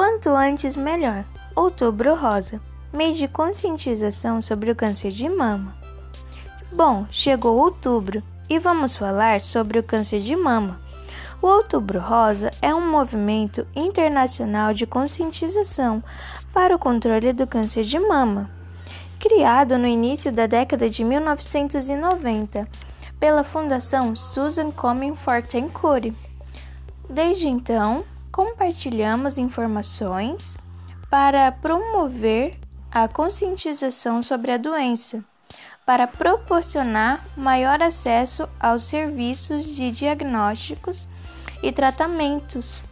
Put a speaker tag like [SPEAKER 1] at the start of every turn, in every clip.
[SPEAKER 1] Quanto antes, melhor. Outubro Rosa mês de conscientização sobre o câncer de mama. Bom, chegou outubro e vamos falar sobre o câncer de mama. O Outubro Rosa é um movimento internacional de conscientização para o controle do câncer de mama, criado no início da década de 1990 pela Fundação Susan Komen Fortencourt. Desde então, compartilhamos informações para promover a conscientização sobre a doença, para proporcionar maior acesso aos serviços de diagnósticos e tratamentos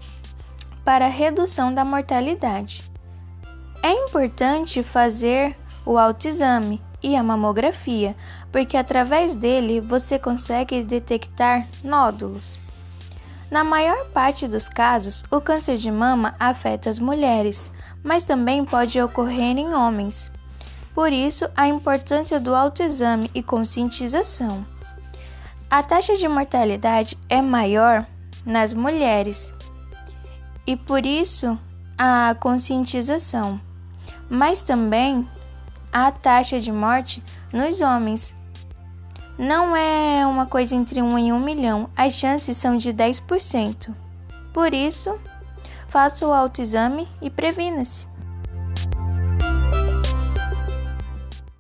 [SPEAKER 1] para redução da mortalidade. É importante fazer o autoexame e a mamografia, porque através dele você consegue detectar nódulos. Na maior parte dos casos, o câncer de mama afeta as mulheres, mas também pode ocorrer em homens. Por isso, a importância do autoexame e conscientização. A taxa de mortalidade é maior nas mulheres e por isso a conscientização, mas também a taxa de morte nos homens, não é uma coisa entre um em um milhão, as chances são de 10%. Por isso, faça o autoexame e previna-se.